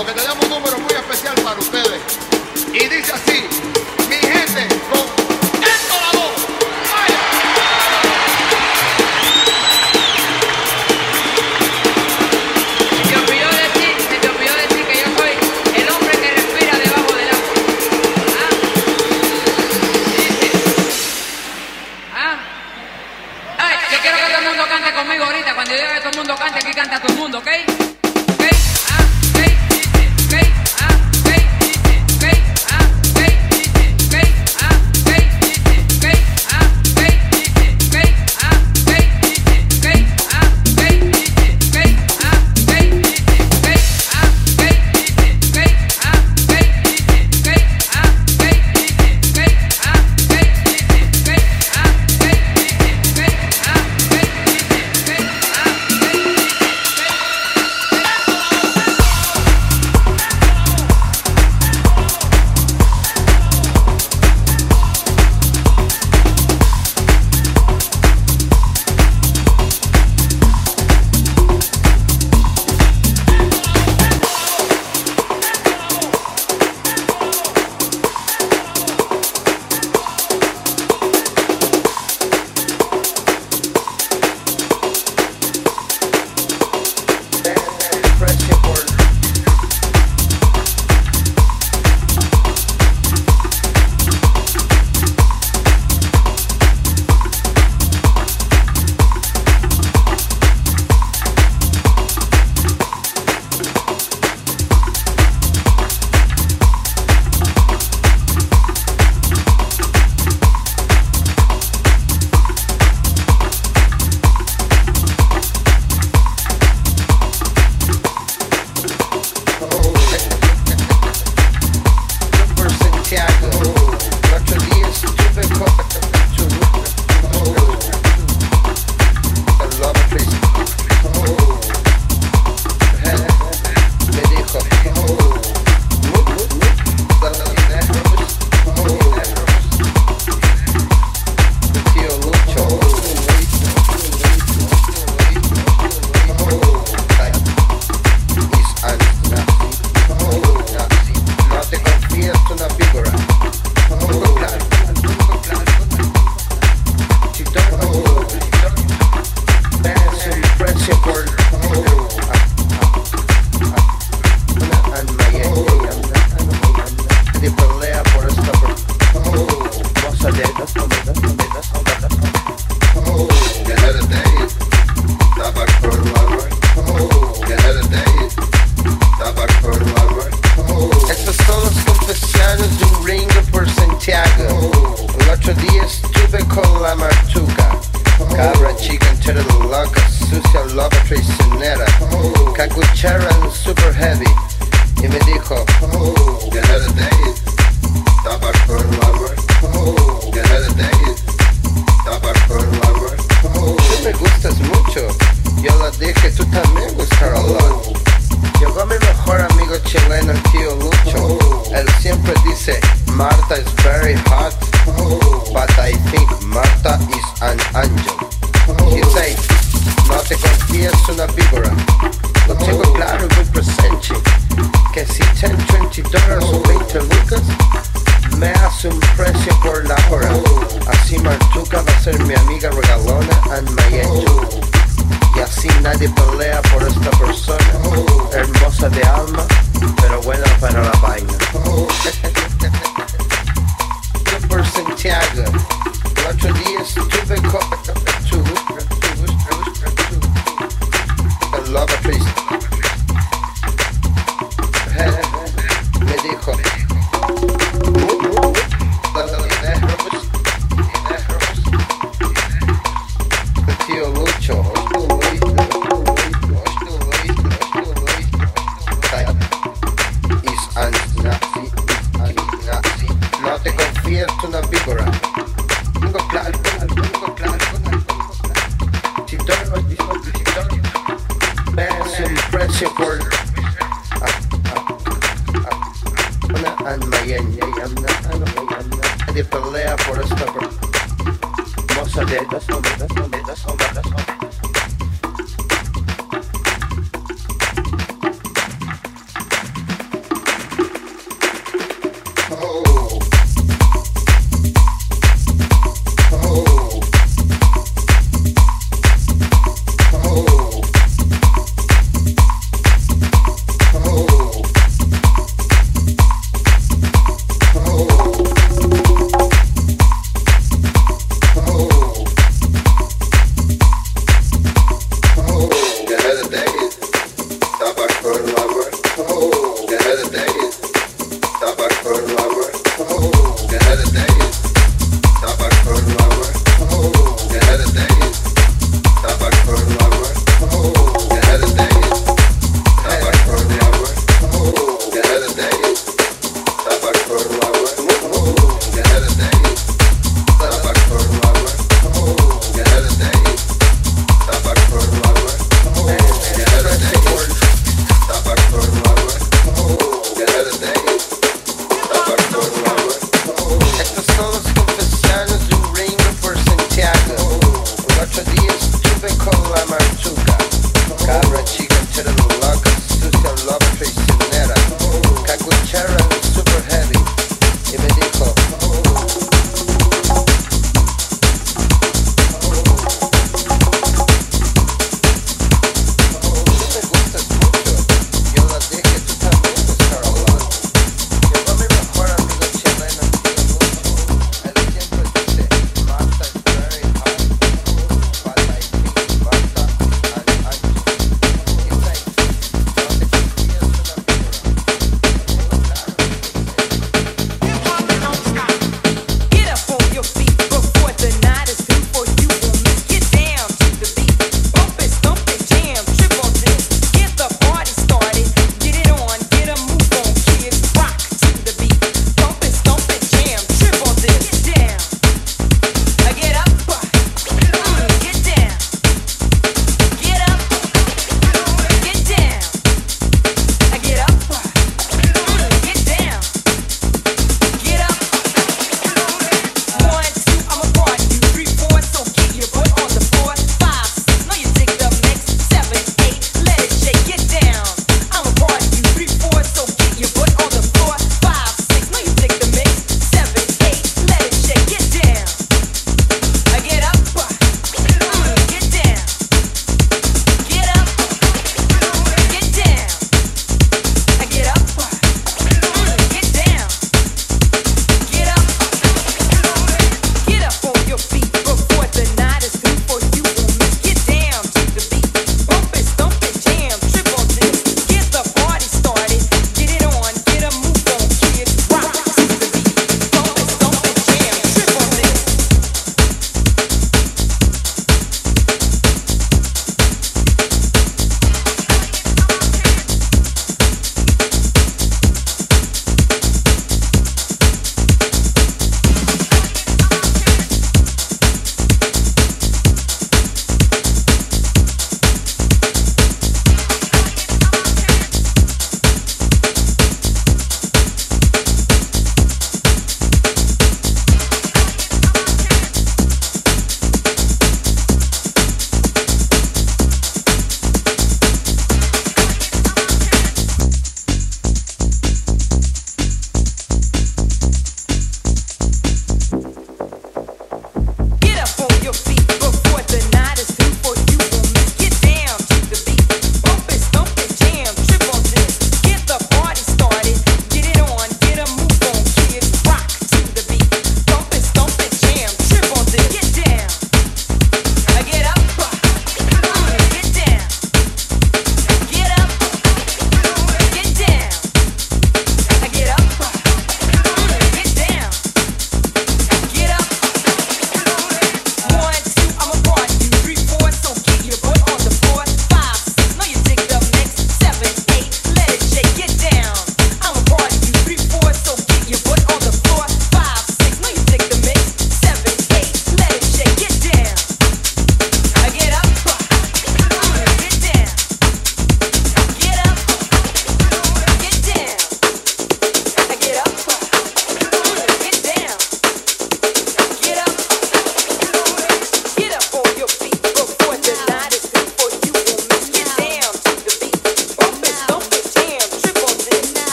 porque tenemos un número muy especial para ustedes. Y dice así.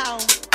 Tchau!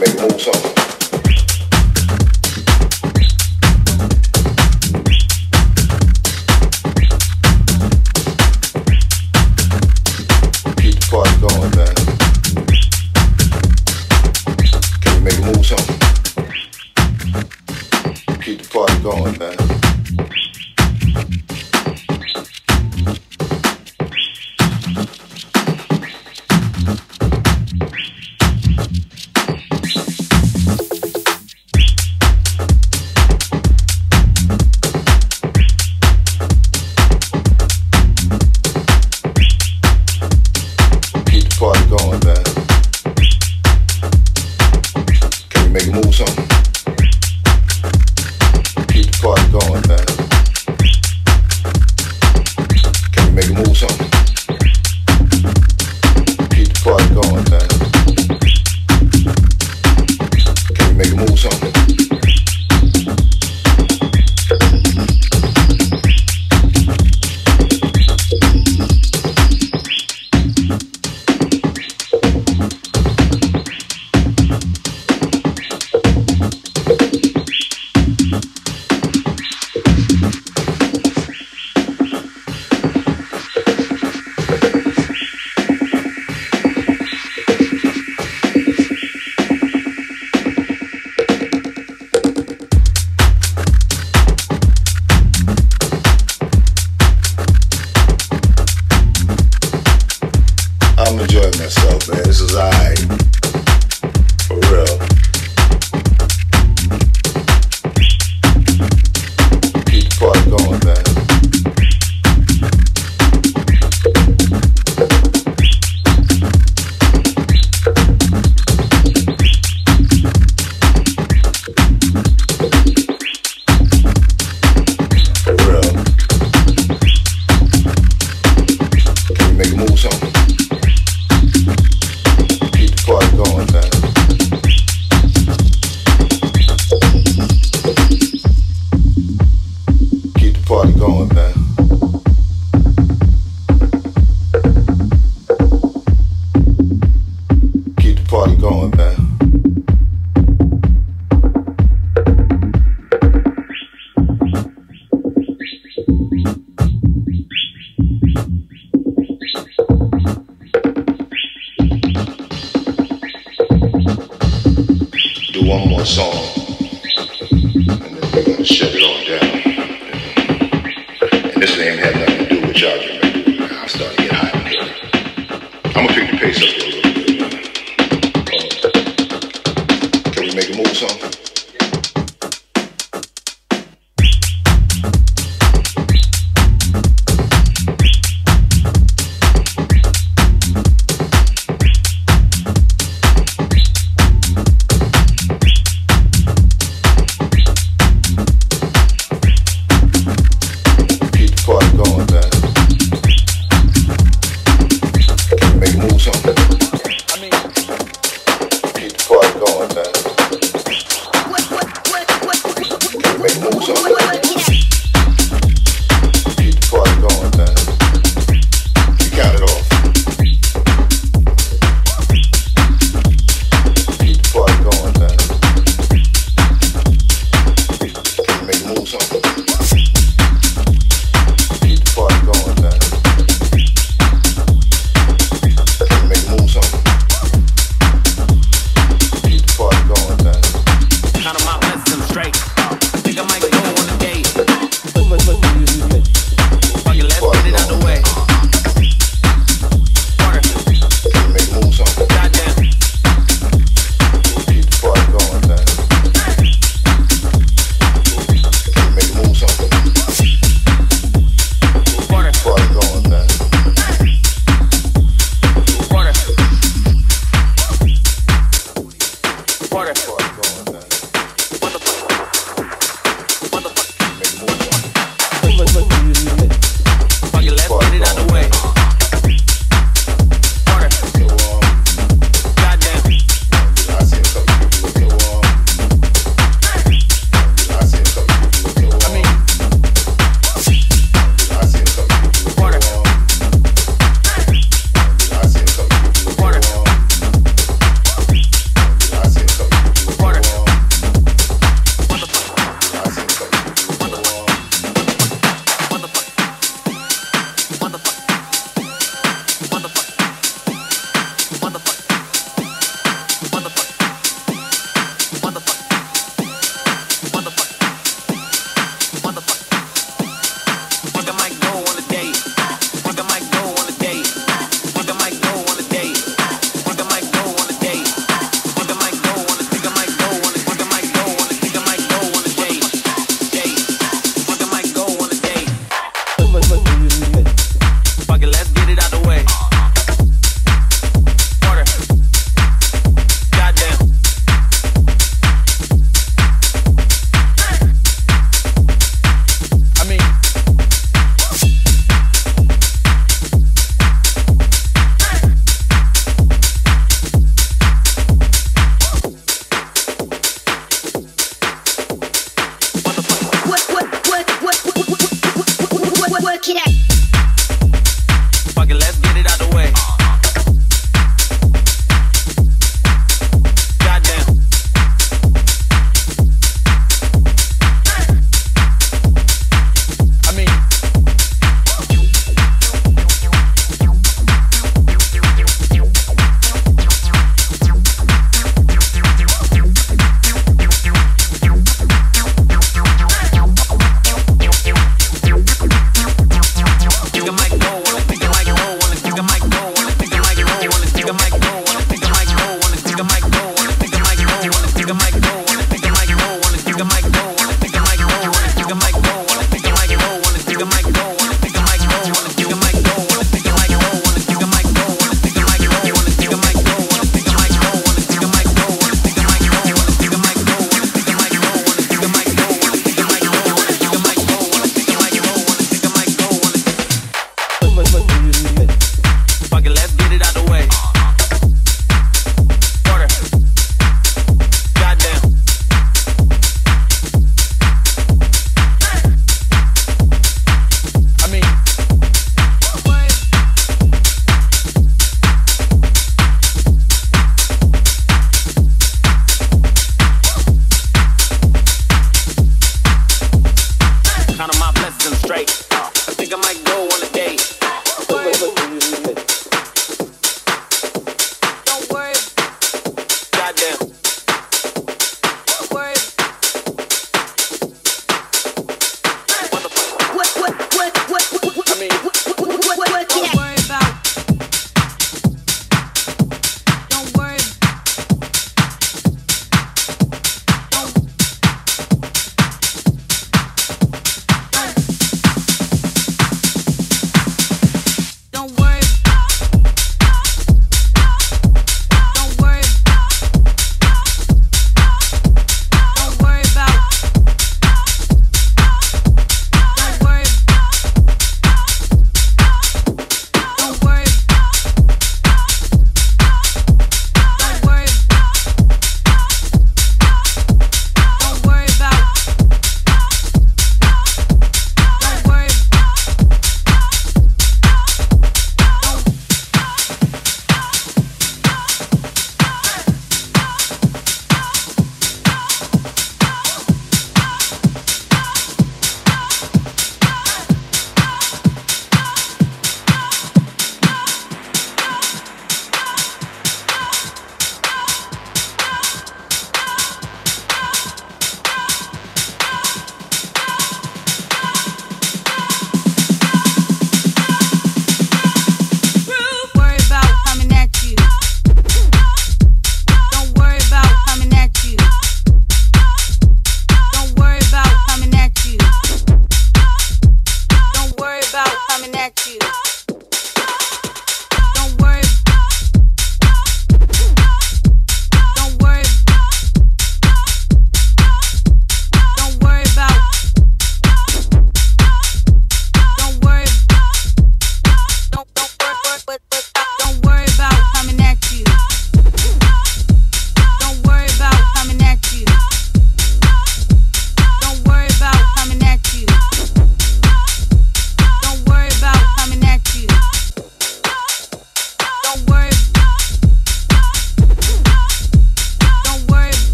make. yourself.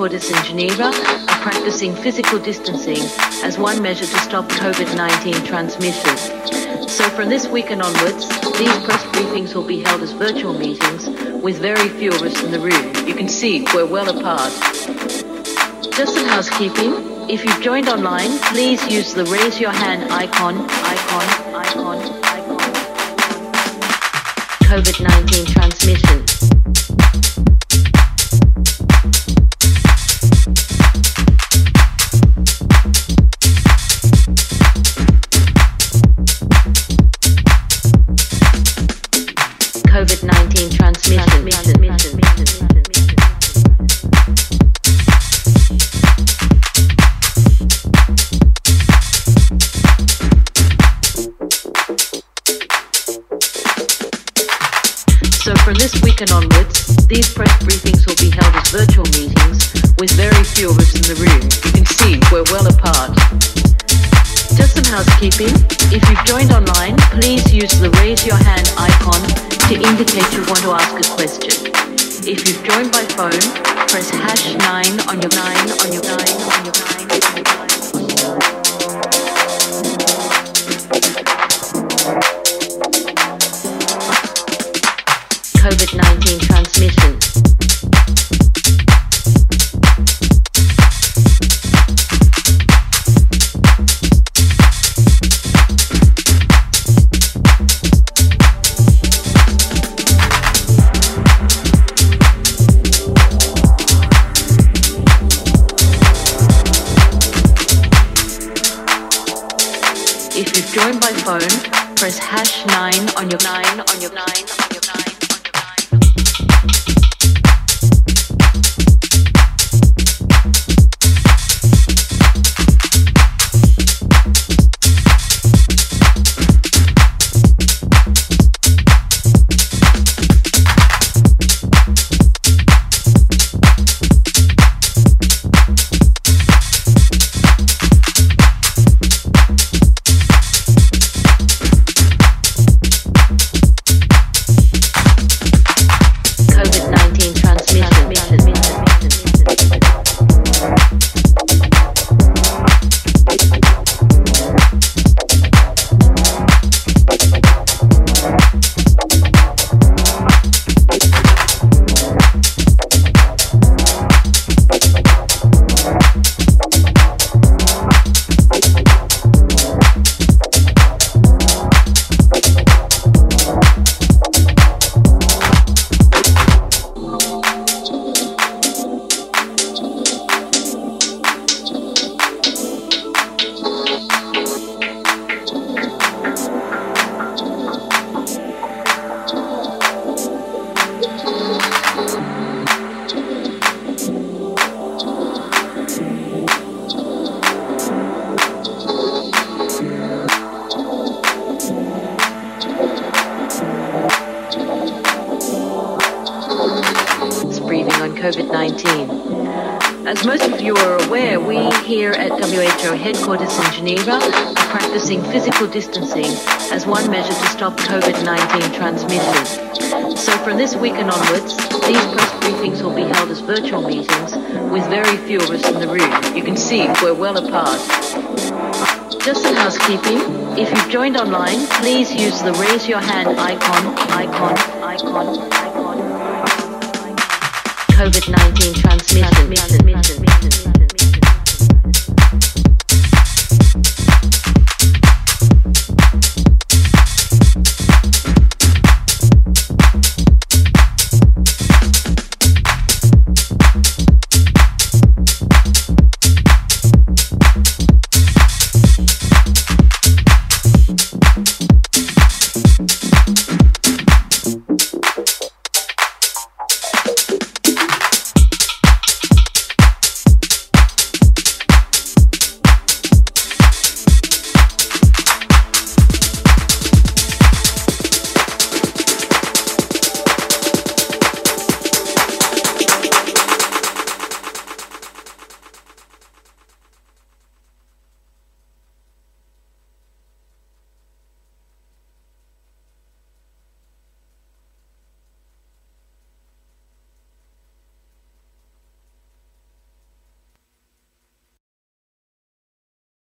headquarters in Geneva are practicing physical distancing as one measure to stop COVID 19 transmission. So, from this weekend onwards, these press briefings will be held as virtual meetings with very few of us in the room. You can see we're well apart. Just some housekeeping. If you've joined online, please use the raise your hand icon, icon, icon, icon. COVID 19 transmission.